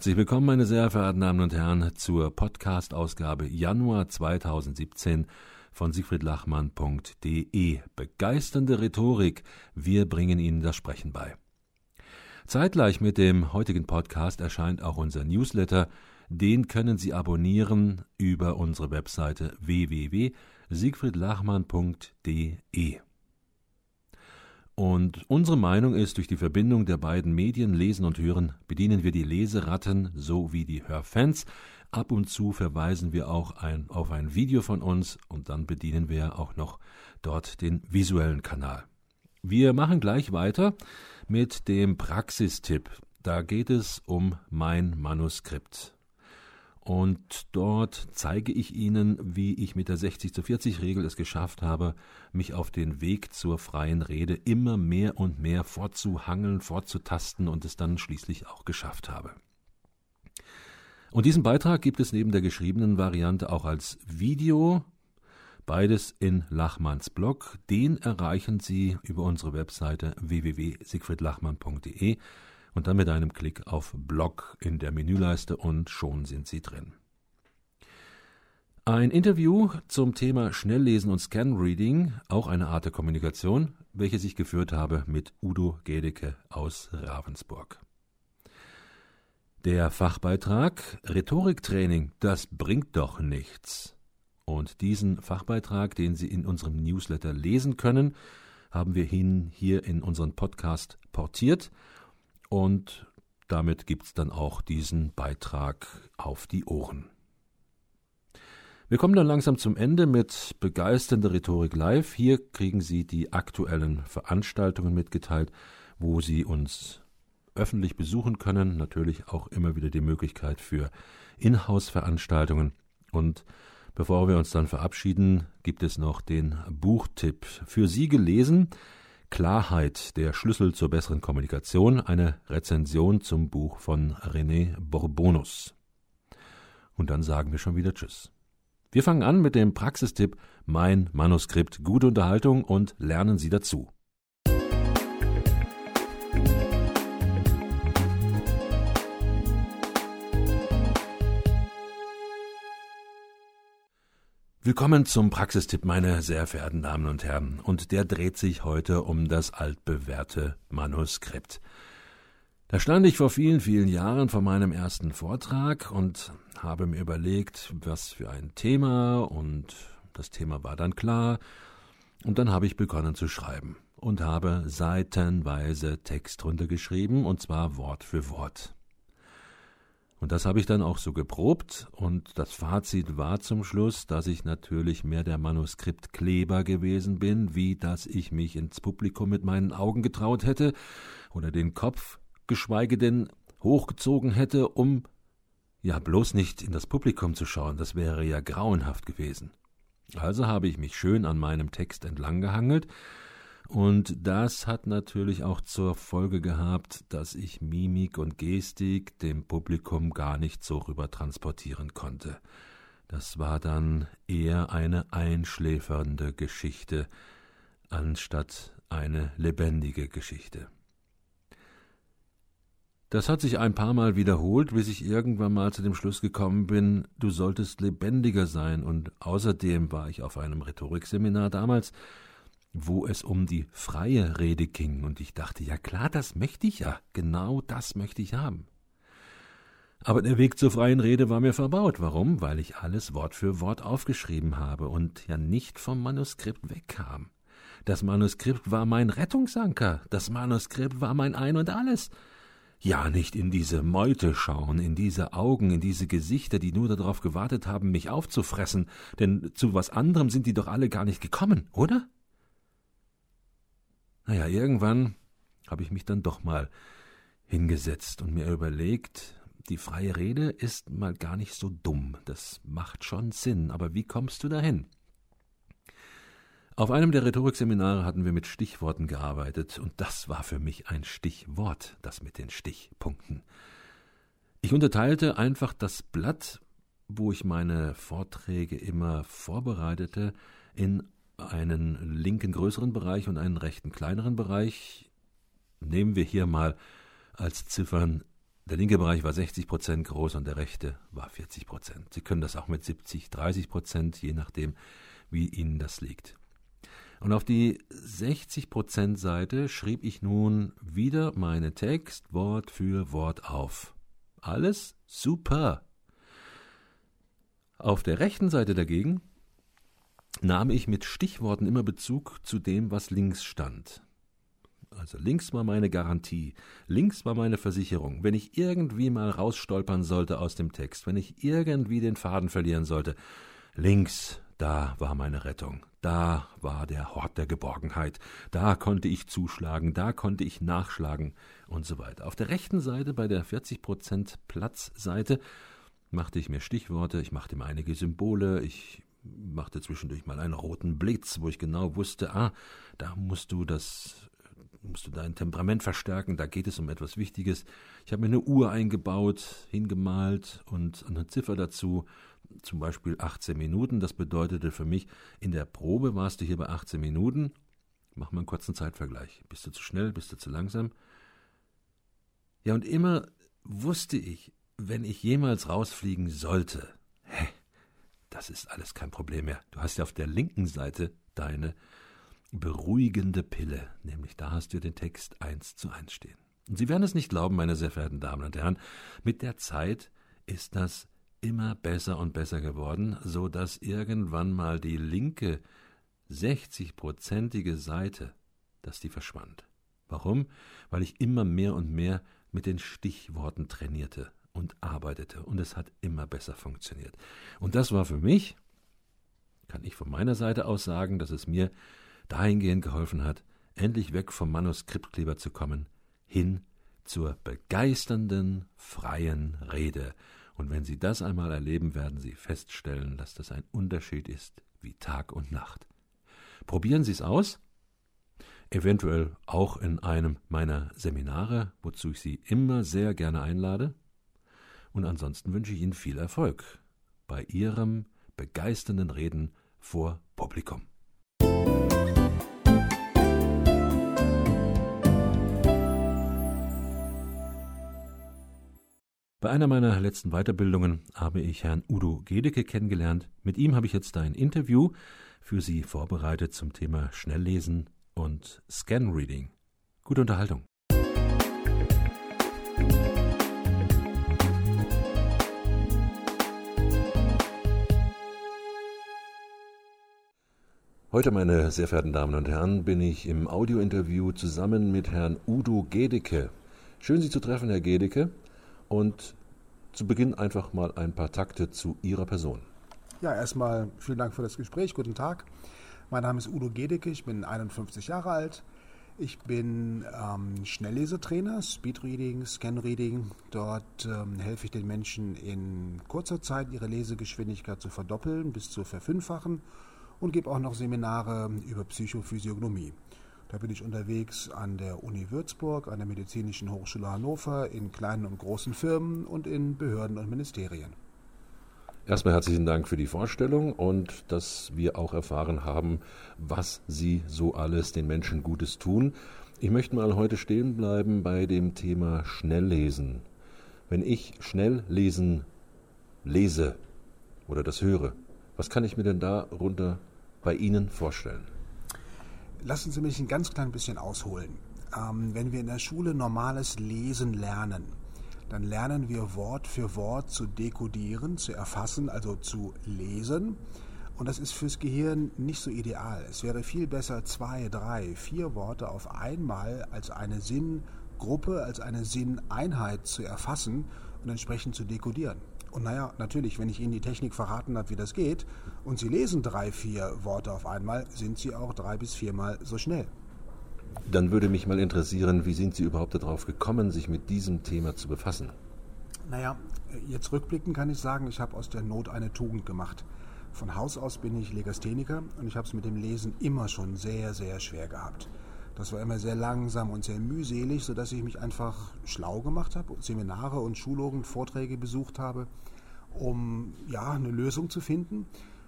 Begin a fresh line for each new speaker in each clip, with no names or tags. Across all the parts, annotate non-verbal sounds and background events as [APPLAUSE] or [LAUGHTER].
Herzlich willkommen, meine sehr verehrten Damen und Herren, zur Podcast-Ausgabe Januar 2017 von siegfriedlachmann.de. Begeisternde Rhetorik, wir bringen Ihnen das Sprechen bei. Zeitgleich mit dem heutigen Podcast erscheint auch unser Newsletter. Den können Sie abonnieren über unsere Webseite www.siegfriedlachmann.de. Und unsere Meinung ist, durch die Verbindung der beiden Medien Lesen und Hören bedienen wir die Leseratten so wie die Hörfans. Ab und zu verweisen wir auch ein, auf ein Video von uns und dann bedienen wir auch noch dort den visuellen Kanal. Wir machen gleich weiter mit dem Praxistipp. Da geht es um mein Manuskript. Und dort zeige ich Ihnen, wie ich mit der 60 zu 40 Regel es geschafft habe, mich auf den Weg zur freien Rede immer mehr und mehr fortzuhangeln, fortzutasten und es dann schließlich auch geschafft habe. Und diesen Beitrag gibt es neben der geschriebenen Variante auch als Video Beides in Lachmanns Blog. Den erreichen Sie über unsere Webseite www.siegfriedlachmann.de und dann mit einem Klick auf Blog in der Menüleiste und schon sind Sie drin. Ein Interview zum Thema Schnelllesen und Scanreading, auch eine Art der Kommunikation, welches ich geführt habe mit Udo Gedecke aus Ravensburg. Der Fachbeitrag Rhetoriktraining, das bringt doch nichts. Und diesen Fachbeitrag, den Sie in unserem Newsletter lesen können, haben wir hin hier in unseren Podcast portiert. Und damit gibt es dann auch diesen Beitrag auf die Ohren. Wir kommen dann langsam zum Ende mit begeisternder Rhetorik live. Hier kriegen Sie die aktuellen Veranstaltungen mitgeteilt, wo Sie uns öffentlich besuchen können. Natürlich auch immer wieder die Möglichkeit für Inhouse-Veranstaltungen. Und Bevor wir uns dann verabschieden, gibt es noch den Buchtipp. Für Sie gelesen Klarheit, der Schlüssel zur besseren Kommunikation, eine Rezension zum Buch von René Bourbonus. Und dann sagen wir schon wieder Tschüss. Wir fangen an mit dem Praxistipp Mein Manuskript. Gute Unterhaltung und lernen Sie dazu. Willkommen zum Praxistipp, meine sehr verehrten Damen und Herren. Und der dreht sich heute um das altbewährte Manuskript. Da stand ich vor vielen, vielen Jahren vor meinem ersten Vortrag und habe mir überlegt, was für ein Thema und das Thema war dann klar. Und dann habe ich begonnen zu schreiben und habe seitenweise Text runtergeschrieben und zwar Wort für Wort. Und das habe ich dann auch so geprobt und das Fazit war zum Schluss, dass ich natürlich mehr der Manuskriptkleber gewesen bin, wie dass ich mich ins Publikum mit meinen Augen getraut hätte oder den Kopf, geschweige denn hochgezogen hätte, um ja bloß nicht in das Publikum zu schauen, das wäre ja grauenhaft gewesen. Also habe ich mich schön an meinem Text entlang gehangelt und das hat natürlich auch zur Folge gehabt, dass ich Mimik und Gestik dem Publikum gar nicht so rüber transportieren konnte. Das war dann eher eine einschläfernde Geschichte anstatt eine lebendige Geschichte. Das hat sich ein paar Mal wiederholt, bis ich irgendwann mal zu dem Schluss gekommen bin, du solltest lebendiger sein, und außerdem war ich auf einem Rhetorikseminar damals, wo es um die freie Rede ging, und ich dachte, ja klar, das möchte ich ja, genau das möchte ich haben. Aber der Weg zur freien Rede war mir verbaut. Warum? Weil ich alles Wort für Wort aufgeschrieben habe und ja nicht vom Manuskript wegkam. Das Manuskript war mein Rettungsanker, das Manuskript war mein Ein und alles. Ja, nicht in diese Meute schauen, in diese Augen, in diese Gesichter, die nur darauf gewartet haben, mich aufzufressen, denn zu was anderem sind die doch alle gar nicht gekommen, oder? Naja, irgendwann habe ich mich dann doch mal hingesetzt und mir überlegt, die freie Rede ist mal gar nicht so dumm, das macht schon Sinn, aber wie kommst du dahin? Auf einem der Rhetorikseminare hatten wir mit Stichworten gearbeitet, und das war für mich ein Stichwort, das mit den Stichpunkten. Ich unterteilte einfach das Blatt, wo ich meine Vorträge immer vorbereitete, in einen linken größeren Bereich und einen rechten kleineren Bereich. Nehmen wir hier mal als Ziffern Der linke Bereich war 60 Prozent groß und der rechte war 40 Prozent. Sie können das auch mit 70, 30 Prozent, je nachdem, wie Ihnen das liegt. Und auf die 60 Prozent Seite schrieb ich nun wieder meine Text Wort für Wort auf. Alles super. Auf der rechten Seite dagegen nahm ich mit Stichworten immer Bezug zu dem, was links stand. Also links war meine Garantie, links war meine Versicherung. Wenn ich irgendwie mal rausstolpern sollte aus dem Text, wenn ich irgendwie den Faden verlieren sollte, links, da war meine Rettung, da war der Hort der Geborgenheit, da konnte ich zuschlagen, da konnte ich nachschlagen und so weiter. Auf der rechten Seite, bei der 40% Platzseite, machte ich mir Stichworte, ich machte mir einige Symbole, ich machte zwischendurch mal einen roten Blitz, wo ich genau wusste, ah, da musst du das musst du dein Temperament verstärken, da geht es um etwas Wichtiges. Ich habe mir eine Uhr eingebaut, hingemalt und eine Ziffer dazu, zum Beispiel 18 Minuten. Das bedeutete für mich, in der Probe warst du hier bei 18 Minuten. Mach mal einen kurzen Zeitvergleich. Bist du zu schnell, bist du zu langsam? Ja, und immer wusste ich, wenn ich jemals rausfliegen sollte, das ist alles kein Problem mehr. Du hast ja auf der linken Seite deine beruhigende Pille, nämlich da hast du den Text eins zu eins stehen. Und Sie werden es nicht glauben, meine sehr verehrten Damen und Herren, mit der Zeit ist das immer besser und besser geworden, so dass irgendwann mal die linke 60-prozentige Seite, dass die verschwand. Warum? Weil ich immer mehr und mehr mit den Stichworten trainierte und arbeitete und es hat immer besser funktioniert. Und das war für mich, kann ich von meiner Seite aus sagen, dass es mir dahingehend geholfen hat, endlich weg vom Manuskriptkleber zu kommen, hin zur begeisternden, freien Rede. Und wenn Sie das einmal erleben, werden Sie feststellen, dass das ein Unterschied ist wie Tag und Nacht. Probieren Sie es aus, eventuell auch in einem meiner Seminare, wozu ich Sie immer sehr gerne einlade. Und ansonsten wünsche ich Ihnen viel Erfolg bei Ihrem begeisternden Reden vor Publikum. Bei einer meiner letzten Weiterbildungen habe ich Herrn Udo Gedecke kennengelernt. Mit ihm habe ich jetzt ein Interview für Sie vorbereitet zum Thema Schnelllesen und Scanreading. Gute Unterhaltung. Heute, meine sehr verehrten Damen und Herren, bin ich im Audiointerview zusammen mit Herrn Udo Gedecke. Schön, Sie zu treffen, Herr Gedecke. Und zu Beginn einfach mal ein paar Takte zu Ihrer Person.
Ja, erstmal vielen Dank für das Gespräch. Guten Tag. Mein Name ist Udo Gedecke, ich bin 51 Jahre alt. Ich bin ähm, Schnelllesetrainer, Speedreading, Scanreading. Dort ähm, helfe ich den Menschen in kurzer Zeit ihre Lesegeschwindigkeit zu verdoppeln bis zu verfünffachen und gebe auch noch Seminare über Psychophysiognomie. Da bin ich unterwegs an der Uni Würzburg, an der Medizinischen Hochschule Hannover, in kleinen und großen Firmen und in Behörden und Ministerien.
Erstmal herzlichen Dank für die Vorstellung und dass wir auch erfahren haben, was Sie so alles den Menschen Gutes tun. Ich möchte mal heute stehen bleiben bei dem Thema Schnelllesen. Wenn ich schnell lesen lese oder das höre, was kann ich mir denn darunter bei Ihnen vorstellen?
Lassen Sie mich ein ganz klein bisschen ausholen. Ähm, wenn wir in der Schule normales Lesen lernen, dann lernen wir Wort für Wort zu dekodieren, zu erfassen, also zu lesen. Und das ist fürs Gehirn nicht so ideal. Es wäre viel besser, zwei, drei, vier Worte auf einmal als eine Sinngruppe, als eine Sinneinheit zu erfassen und entsprechend zu dekodieren. Und naja, natürlich, wenn ich Ihnen die Technik verraten habe, wie das geht, und Sie lesen drei, vier Worte auf einmal, sind Sie auch drei bis viermal so schnell.
Dann würde mich mal interessieren, wie sind Sie überhaupt darauf gekommen, sich mit diesem Thema zu befassen?
Naja, jetzt rückblickend kann ich sagen, ich habe aus der Not eine Tugend gemacht. Von Haus aus bin ich Legastheniker und ich habe es mit dem Lesen immer schon sehr, sehr schwer gehabt. Das war immer sehr langsam und sehr mühselig, sodass ich mich einfach schlau gemacht habe, Seminare und Schulungen, Vorträge besucht habe, um ja eine Lösung zu finden.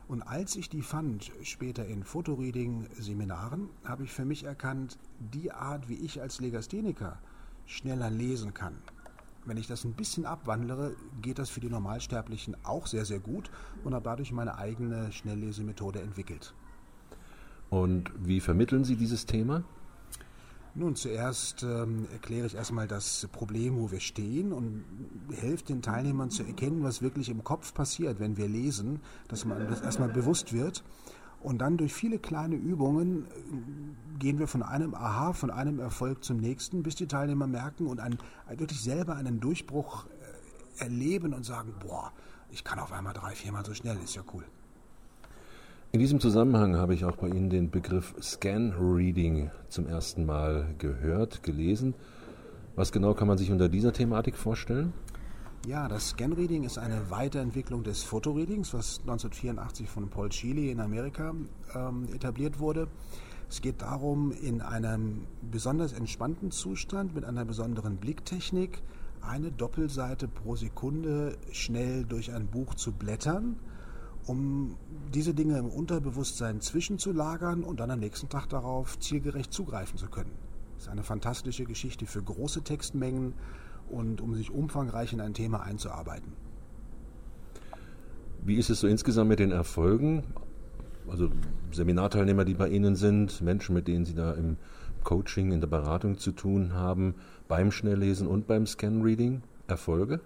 Und als ich die fand, später in Fotoreading-Seminaren, habe ich für mich erkannt, die Art, wie ich als Legastheniker schneller lesen kann, Wenn ich das ein bisschen abwandlere, geht das für die Normalsterblichen auch sehr, sehr gut und habe dadurch meine eigene Schnelllesemethode entwickelt.
Und wie vermitteln Sie dieses Thema?
Nun, zuerst ähm, erkläre ich erstmal das Problem, wo wir stehen und helfe den Teilnehmern zu erkennen, was wirklich im Kopf passiert, wenn wir lesen, dass man das erstmal bewusst wird. Und dann durch viele kleine Übungen äh, gehen wir von einem Aha, von einem Erfolg zum nächsten, bis die Teilnehmer merken und einen, wirklich selber einen Durchbruch äh, erleben und sagen, boah, ich kann auf einmal drei, viermal so schnell, ist ja cool.
In diesem Zusammenhang habe ich auch bei Ihnen den Begriff Scan Reading zum ersten Mal gehört, gelesen. Was genau kann man sich unter dieser Thematik vorstellen?
Ja, das Scan Reading ist eine Weiterentwicklung des Fotoreadings, was 1984 von Paul Chile in Amerika ähm, etabliert wurde. Es geht darum, in einem besonders entspannten Zustand mit einer besonderen Blicktechnik eine Doppelseite pro Sekunde schnell durch ein Buch zu blättern um diese Dinge im Unterbewusstsein zwischenzulagern und dann am nächsten Tag darauf zielgerecht zugreifen zu können. Das ist eine fantastische Geschichte für große Textmengen und um sich umfangreich in ein Thema einzuarbeiten.
Wie ist es so insgesamt mit den Erfolgen? Also Seminarteilnehmer, die bei Ihnen sind, Menschen, mit denen Sie da im Coaching, in der Beratung zu tun haben, beim Schnelllesen und beim Scan-Reading, Erfolge?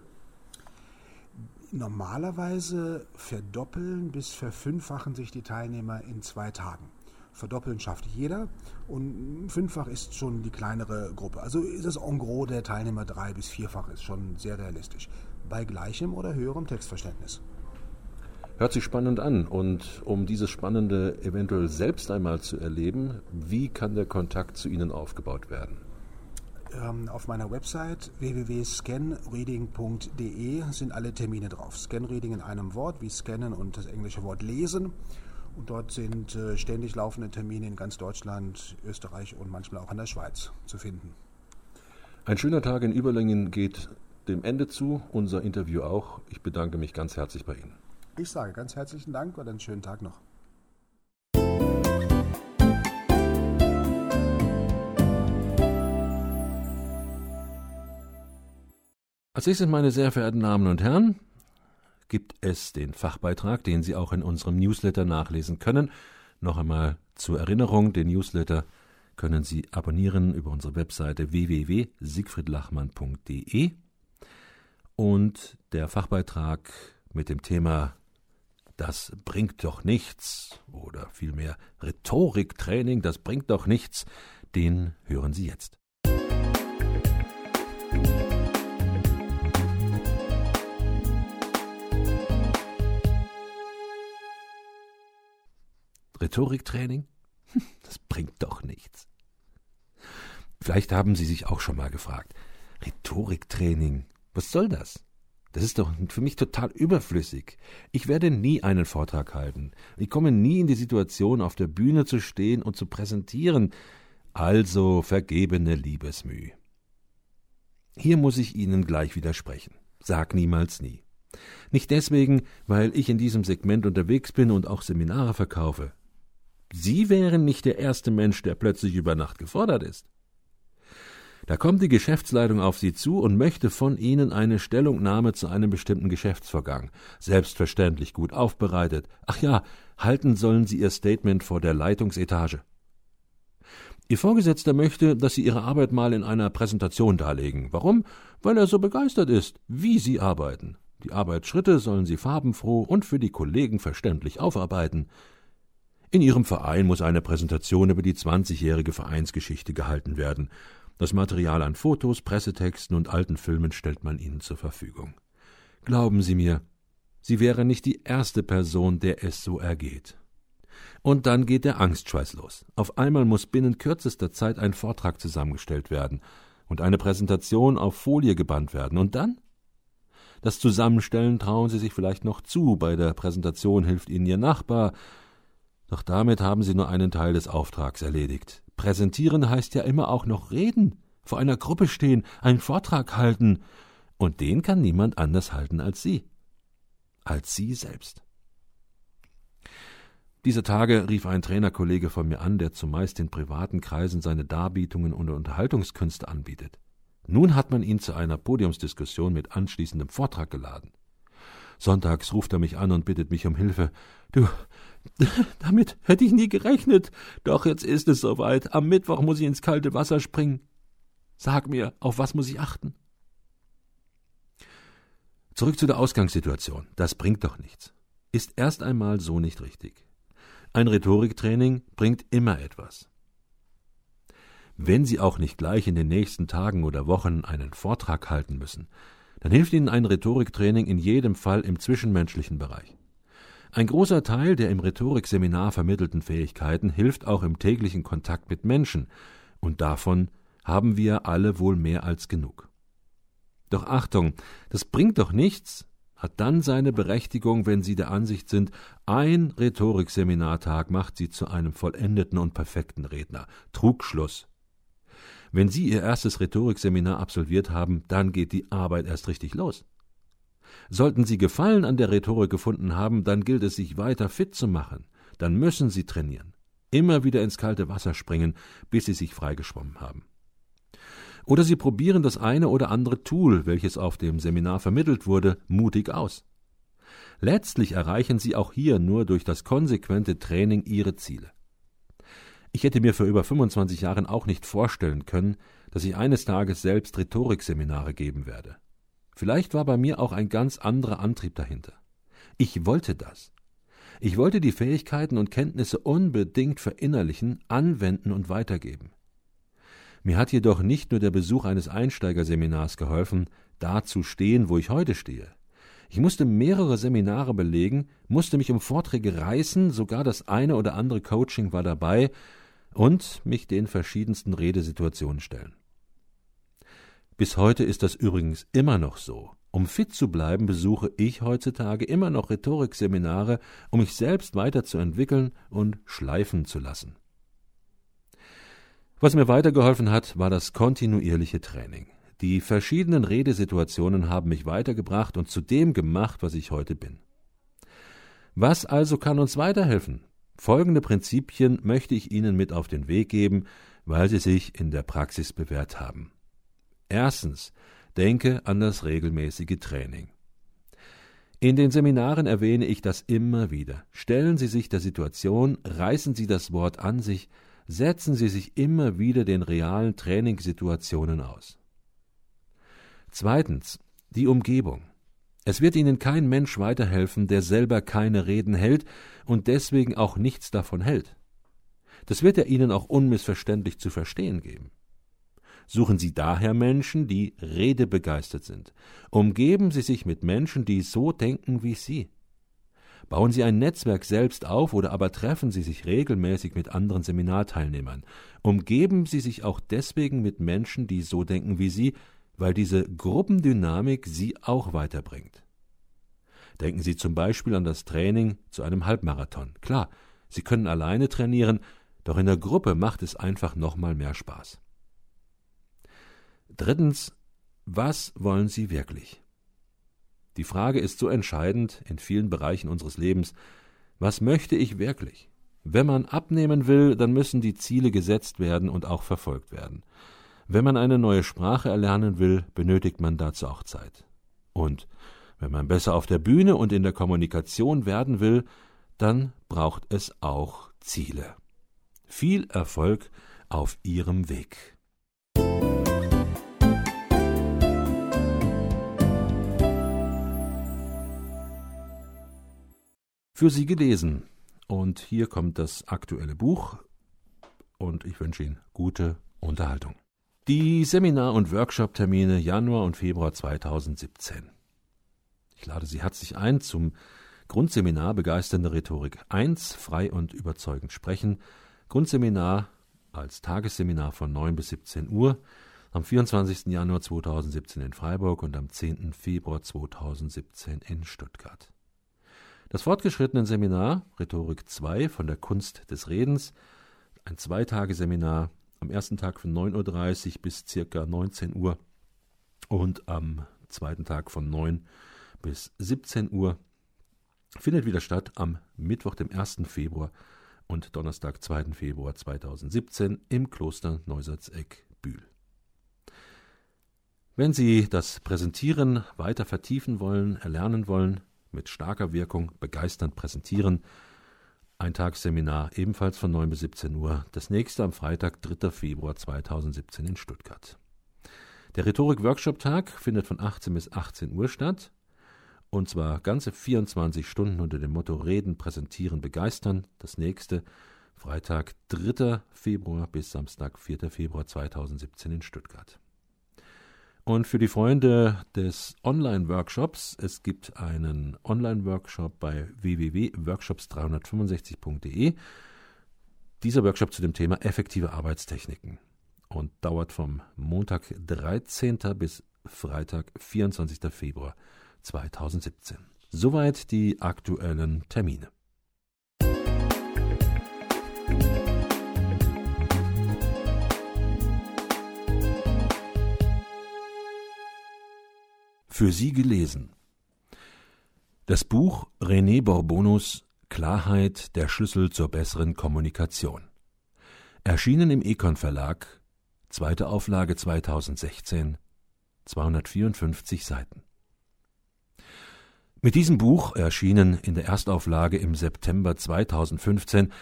Normalerweise verdoppeln bis verfünffachen sich die Teilnehmer in zwei Tagen. Verdoppeln schafft jeder und fünffach ist schon die kleinere Gruppe. Also ist das en gros der Teilnehmer drei bis vierfach ist schon sehr realistisch. Bei gleichem oder höherem Textverständnis.
Hört sich spannend an. Und um dieses Spannende eventuell selbst einmal zu erleben, wie kann der Kontakt zu Ihnen aufgebaut werden?
Ähm, auf meiner Website www.scanreading.de sind alle Termine drauf. Scanreading in einem Wort, wie scannen und das englische Wort lesen. Und dort sind äh, ständig laufende Termine in ganz Deutschland, Österreich und manchmal auch in der Schweiz zu finden.
Ein schöner Tag in Überlängen geht dem Ende zu, unser Interview auch. Ich bedanke mich ganz herzlich bei Ihnen.
Ich sage ganz herzlichen Dank und einen schönen Tag noch.
Als nächstes, meine sehr verehrten Damen und Herren, gibt es den Fachbeitrag, den Sie auch in unserem Newsletter nachlesen können. Noch einmal zur Erinnerung, den Newsletter können Sie abonnieren über unsere Webseite www.siegfriedlachmann.de und der Fachbeitrag mit dem Thema Das bringt doch nichts oder vielmehr Rhetoriktraining, das bringt doch nichts, den hören Sie jetzt. Rhetoriktraining? [LAUGHS] Das bringt doch nichts. Vielleicht haben Sie sich auch schon mal gefragt, Rhetoriktraining, was soll das? Das ist doch für mich total überflüssig. Ich werde nie einen Vortrag halten. Ich komme nie in die Situation, auf der Bühne zu stehen und zu präsentieren. Also vergebene Liebesmüh. Hier muss ich Ihnen gleich widersprechen. Sag niemals nie. Nicht deswegen, weil ich in diesem Segment unterwegs bin und auch Seminare verkaufe. Sie wären nicht der erste Mensch, der plötzlich über Nacht gefordert ist. Da kommt die Geschäftsleitung auf Sie zu und möchte von Ihnen eine Stellungnahme zu einem bestimmten Geschäftsvorgang, selbstverständlich gut aufbereitet. Ach ja, halten sollen Sie Ihr Statement vor der Leitungsetage. Ihr Vorgesetzter möchte, dass Sie Ihre Arbeit mal in einer Präsentation darlegen. Warum? Weil er so begeistert ist, wie Sie arbeiten. Die Arbeitsschritte sollen Sie farbenfroh und für die Kollegen verständlich aufarbeiten. In Ihrem Verein muss eine Präsentation über die 20-jährige Vereinsgeschichte gehalten werden. Das Material an Fotos, Pressetexten und alten Filmen stellt man Ihnen zur Verfügung. Glauben Sie mir, Sie wäre nicht die erste Person, der es so ergeht. Und dann geht der Angstschweiß los. Auf einmal muss binnen kürzester Zeit ein Vortrag zusammengestellt werden und eine Präsentation auf Folie gebannt werden. Und dann? Das Zusammenstellen trauen Sie sich vielleicht noch zu, bei der Präsentation hilft Ihnen Ihr Nachbar, doch damit haben Sie nur einen Teil des Auftrags erledigt. Präsentieren heißt ja immer auch noch reden, vor einer Gruppe stehen, einen Vortrag halten. Und den kann niemand anders halten als Sie. Als Sie selbst. Dieser Tage rief ein Trainerkollege von mir an, der zumeist in privaten Kreisen seine Darbietungen und Unterhaltungskünste anbietet. Nun hat man ihn zu einer Podiumsdiskussion mit anschließendem Vortrag geladen. Sonntags ruft er mich an und bittet mich um Hilfe. Du, [LAUGHS] damit hätte ich nie gerechnet. Doch jetzt ist es soweit. Am Mittwoch muss ich ins kalte Wasser springen. Sag mir, auf was muss ich achten? Zurück zu der Ausgangssituation. Das bringt doch nichts. Ist erst einmal so nicht richtig. Ein Rhetoriktraining bringt immer etwas. Wenn Sie auch nicht gleich in den nächsten Tagen oder Wochen einen Vortrag halten müssen, dann hilft Ihnen ein Rhetoriktraining in jedem Fall im zwischenmenschlichen Bereich. Ein großer Teil der im Rhetorikseminar vermittelten Fähigkeiten hilft auch im täglichen Kontakt mit Menschen, und davon haben wir alle wohl mehr als genug. Doch Achtung, das bringt doch nichts, hat dann seine Berechtigung, wenn Sie der Ansicht sind, ein Rhetorikseminartag macht Sie zu einem vollendeten und perfekten Redner. Trugschluss. Wenn Sie Ihr erstes Rhetorikseminar absolviert haben, dann geht die Arbeit erst richtig los. Sollten Sie Gefallen an der Rhetorik gefunden haben, dann gilt es, sich weiter fit zu machen. Dann müssen Sie trainieren. Immer wieder ins kalte Wasser springen, bis Sie sich freigeschwommen haben. Oder Sie probieren das eine oder andere Tool, welches auf dem Seminar vermittelt wurde, mutig aus. Letztlich erreichen Sie auch hier nur durch das konsequente Training Ihre Ziele. Ich hätte mir für über 25 Jahren auch nicht vorstellen können, dass ich eines Tages selbst Rhetorikseminare geben werde. Vielleicht war bei mir auch ein ganz anderer Antrieb dahinter. Ich wollte das. Ich wollte die Fähigkeiten und Kenntnisse unbedingt verinnerlichen, anwenden und weitergeben. Mir hat jedoch nicht nur der Besuch eines Einsteigerseminars geholfen, da zu stehen, wo ich heute stehe. Ich musste mehrere Seminare belegen, musste mich um Vorträge reißen, sogar das eine oder andere Coaching war dabei und mich den verschiedensten Redesituationen stellen. Bis heute ist das übrigens immer noch so. Um fit zu bleiben, besuche ich heutzutage immer noch Rhetorikseminare, um mich selbst weiterzuentwickeln und schleifen zu lassen. Was mir weitergeholfen hat, war das kontinuierliche Training. Die verschiedenen Redesituationen haben mich weitergebracht und zu dem gemacht, was ich heute bin. Was also kann uns weiterhelfen? Folgende Prinzipien möchte ich Ihnen mit auf den Weg geben, weil sie sich in der Praxis bewährt haben. Erstens, denke an das regelmäßige Training. In den Seminaren erwähne ich das immer wieder. Stellen Sie sich der Situation, reißen Sie das Wort an sich, setzen Sie sich immer wieder den realen Trainingssituationen aus. Zweitens, die Umgebung. Es wird Ihnen kein Mensch weiterhelfen, der selber keine Reden hält und deswegen auch nichts davon hält. Das wird er Ihnen auch unmissverständlich zu verstehen geben. Suchen Sie daher Menschen, die redebegeistert sind. Umgeben Sie sich mit Menschen, die so denken wie Sie. Bauen Sie ein Netzwerk selbst auf oder aber treffen Sie sich regelmäßig mit anderen Seminarteilnehmern. Umgeben Sie sich auch deswegen mit Menschen, die so denken wie Sie, weil diese Gruppendynamik Sie auch weiterbringt. Denken Sie zum Beispiel an das Training zu einem Halbmarathon. Klar, Sie können alleine trainieren, doch in der Gruppe macht es einfach nochmal mehr Spaß. Drittens, was wollen Sie wirklich? Die Frage ist so entscheidend in vielen Bereichen unseres Lebens. Was möchte ich wirklich? Wenn man abnehmen will, dann müssen die Ziele gesetzt werden und auch verfolgt werden. Wenn man eine neue Sprache erlernen will, benötigt man dazu auch Zeit. Und wenn man besser auf der Bühne und in der Kommunikation werden will, dann braucht es auch Ziele. Viel Erfolg auf Ihrem Weg. Für Sie gelesen. Und hier kommt das aktuelle Buch und ich wünsche Ihnen gute Unterhaltung. Die Seminar- und Workshop-Termine Januar und Februar 2017. Ich lade Sie herzlich ein zum Grundseminar Begeisternde Rhetorik 1, frei und überzeugend sprechen. Grundseminar als Tagesseminar von 9 bis 17 Uhr am 24. Januar 2017 in Freiburg und am 10. Februar 2017 in Stuttgart. Das fortgeschrittene Seminar Rhetorik 2 von der Kunst des Redens, ein Zweitageseminar am ersten Tag von 9.30 Uhr bis circa 19 Uhr und am zweiten Tag von 9 bis 17 Uhr, findet wieder statt am Mittwoch, dem 1. Februar und Donnerstag, 2. Februar 2017 im Kloster Neusaatzeck Bühl. Wenn Sie das Präsentieren weiter vertiefen wollen, erlernen wollen, mit starker Wirkung begeisternd präsentieren, ein Tagesseminar ebenfalls von 9 bis 17 Uhr, das nächste am Freitag, 3. Februar 2017 in Stuttgart. Der Rhetorik-Workshop-Tag findet von 18 bis 18 Uhr statt. Und zwar ganze 24 Stunden unter dem Motto Reden, Präsentieren, Begeistern. Das nächste Freitag, 3. Februar bis Samstag, 4. Februar 2017 in Stuttgart. Und für die Freunde des Online-Workshops, es gibt einen Online-Workshop bei www.workshops365.de. Dieser Workshop zu dem Thema effektive Arbeitstechniken und dauert vom Montag 13. bis Freitag 24. Februar 2017. Soweit die aktuellen Termine. Für Sie gelesen. Das Buch René Borbonus Klarheit der Schlüssel zur besseren Kommunikation. Erschienen im Econ Verlag Zweite Auflage 2016, 254 Seiten. Mit diesem Buch, erschienen in der Erstauflage im September 2015,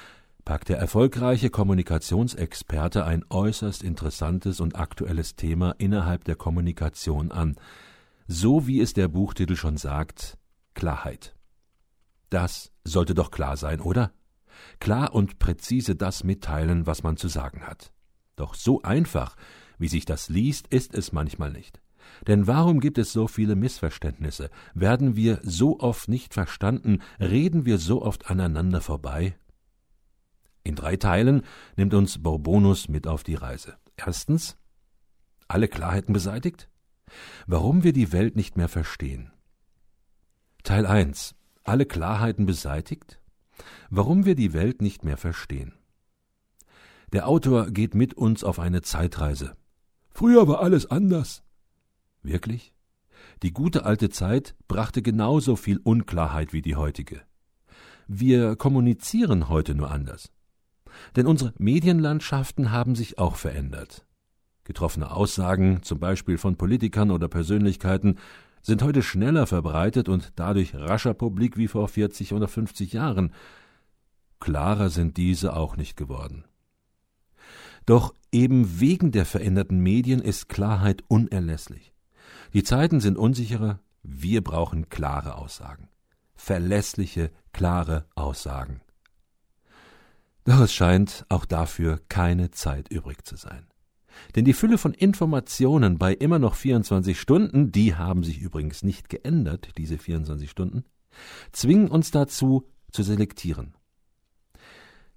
packt der erfolgreiche Kommunikationsexperte ein äußerst interessantes und aktuelles Thema innerhalb der Kommunikation an, so wie es der Buchtitel schon sagt, Klarheit. Das sollte doch klar sein, oder? Klar und präzise das mitteilen, was man zu sagen hat. Doch so einfach, wie sich das liest, ist es manchmal nicht. Denn warum gibt es so viele Missverständnisse? Werden wir so oft nicht verstanden? Reden wir so oft aneinander vorbei? In drei Teilen nimmt uns Bourbonus mit auf die Reise. Erstens, alle Klarheiten beseitigt? Warum wir die Welt nicht mehr verstehen. Teil 1. Alle Klarheiten beseitigt? Warum wir die Welt nicht mehr verstehen. Der Autor geht mit uns auf eine Zeitreise. Früher war alles anders. Wirklich? Die gute alte Zeit brachte genauso viel Unklarheit wie die heutige. Wir kommunizieren heute nur anders. Denn unsere Medienlandschaften haben sich auch verändert. Getroffene Aussagen, zum Beispiel von Politikern oder Persönlichkeiten, sind heute schneller verbreitet und dadurch rascher publik wie vor 40 oder 50 Jahren. Klarer sind diese auch nicht geworden. Doch eben wegen der veränderten Medien ist Klarheit unerlässlich. Die Zeiten sind unsicherer, wir brauchen klare Aussagen. Verlässliche, klare Aussagen. Doch es scheint auch dafür keine Zeit übrig zu sein. Denn die Fülle von Informationen bei immer noch 24 Stunden, die haben sich übrigens nicht geändert, diese 24 Stunden, zwingen uns dazu, zu selektieren.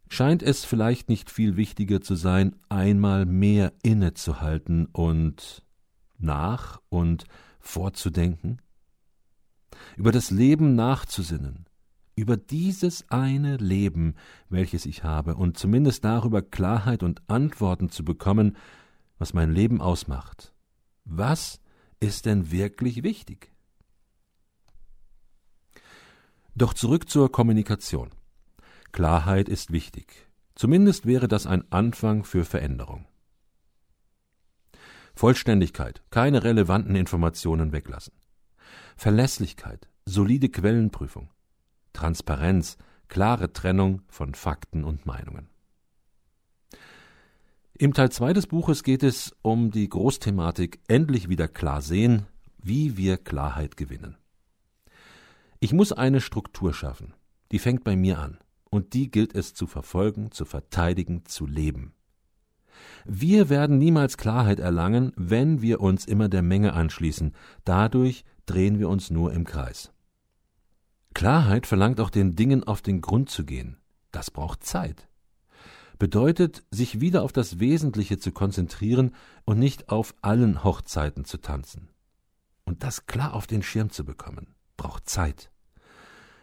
Scheint es vielleicht nicht viel wichtiger zu sein, einmal mehr innezuhalten und nach und vorzudenken, über das Leben nachzusinnen, über dieses eine Leben, welches ich habe, und zumindest darüber Klarheit und Antworten zu bekommen, was mein Leben ausmacht. Was ist denn wirklich wichtig? Doch zurück zur Kommunikation. Klarheit ist wichtig. Zumindest wäre das ein Anfang für Veränderung. Vollständigkeit, keine relevanten Informationen weglassen. Verlässlichkeit, solide Quellenprüfung. Transparenz, klare Trennung von Fakten und Meinungen. Im Teil 2 des Buches geht es um die Großthematik endlich wieder klar sehen, wie wir Klarheit gewinnen. Ich muss eine Struktur schaffen. Die fängt bei mir an und die gilt es zu verfolgen, zu verteidigen, zu leben. Wir werden niemals Klarheit erlangen, wenn wir uns immer der Menge anschließen, dadurch drehen wir uns nur im Kreis. Klarheit verlangt auch den Dingen auf den Grund zu gehen. Das braucht Zeit. Bedeutet, sich wieder auf das Wesentliche zu konzentrieren und nicht auf allen Hochzeiten zu tanzen. Und das klar auf den Schirm zu bekommen, braucht Zeit.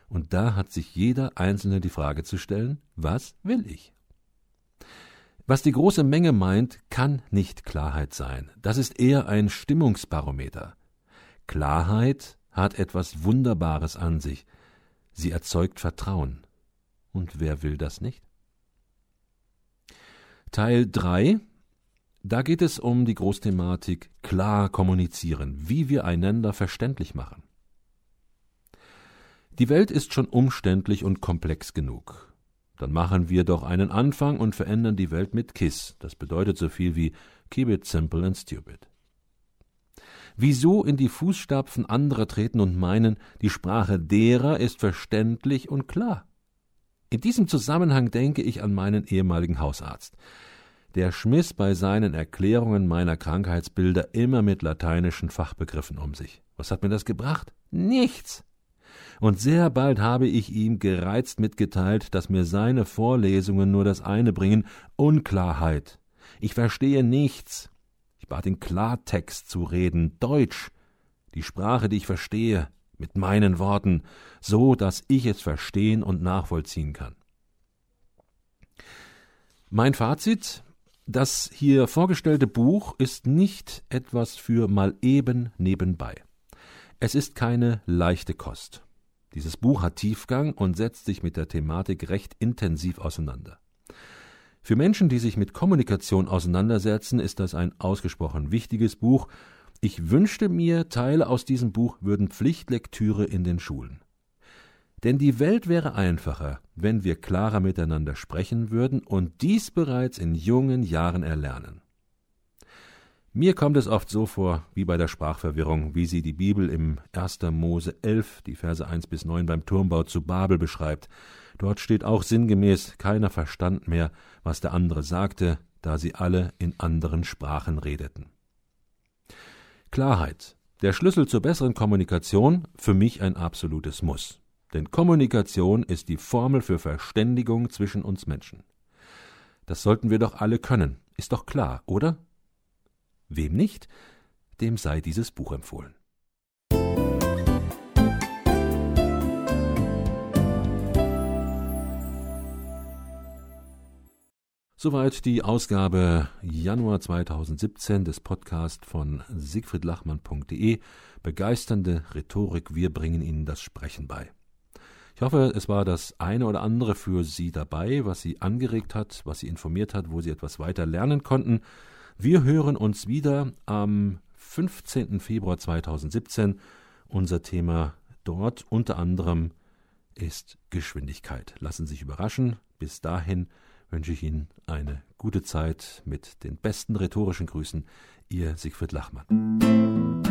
Und da hat sich jeder Einzelne die Frage zu stellen, was will ich? Was die große Menge meint, kann nicht Klarheit sein. Das ist eher ein Stimmungsbarometer. Klarheit hat etwas Wunderbares an sich. Sie erzeugt Vertrauen. Und wer will das nicht? Teil 3 Da geht es um die Großthematik klar kommunizieren, wie wir einander verständlich machen. Die Welt ist schon umständlich und komplex genug. Dann machen wir doch einen Anfang und verändern die Welt mit KISS. Das bedeutet so viel wie Keep it simple and stupid. Wieso in die Fußstapfen anderer treten und meinen, die Sprache derer ist verständlich und klar? In diesem Zusammenhang denke ich an meinen ehemaligen Hausarzt. Der schmiss bei seinen Erklärungen meiner Krankheitsbilder immer mit lateinischen Fachbegriffen um sich. Was hat mir das gebracht? Nichts. Und sehr bald habe ich ihm gereizt mitgeteilt, dass mir seine Vorlesungen nur das eine bringen Unklarheit. Ich verstehe nichts. Ich bat ihn Klartext zu reden, Deutsch, die Sprache, die ich verstehe, mit meinen Worten, so dass ich es verstehen und nachvollziehen kann. Mein Fazit das hier vorgestellte Buch ist nicht etwas für mal eben nebenbei. Es ist keine leichte Kost. Dieses Buch hat Tiefgang und setzt sich mit der Thematik recht intensiv auseinander. Für Menschen, die sich mit Kommunikation auseinandersetzen, ist das ein ausgesprochen wichtiges Buch. Ich wünschte mir, Teile aus diesem Buch würden Pflichtlektüre in den Schulen. Denn die Welt wäre einfacher, wenn wir klarer miteinander sprechen würden und dies bereits in jungen Jahren erlernen. Mir kommt es oft so vor, wie bei der Sprachverwirrung, wie sie die Bibel im 1. Mose 11, die Verse 1 bis 9 beim Turmbau zu Babel beschreibt. Dort steht auch sinngemäß, keiner verstand mehr, was der andere sagte, da sie alle in anderen Sprachen redeten. Klarheit, der Schlüssel zur besseren Kommunikation, für mich ein absolutes Muss. Denn Kommunikation ist die Formel für Verständigung zwischen uns Menschen. Das sollten wir doch alle können, ist doch klar, oder? Wem nicht, dem sei dieses Buch empfohlen. Soweit die Ausgabe Januar 2017 des Podcasts von siegfriedlachmann.de. Begeisternde Rhetorik, wir bringen Ihnen das Sprechen bei. Ich hoffe, es war das eine oder andere für Sie dabei, was Sie angeregt hat, was Sie informiert hat, wo Sie etwas weiter lernen konnten. Wir hören uns wieder am 15. Februar 2017. Unser Thema dort unter anderem ist Geschwindigkeit. Lassen Sie sich überraschen. Bis dahin wünsche ich Ihnen eine gute Zeit mit den besten rhetorischen Grüßen. Ihr Siegfried Lachmann.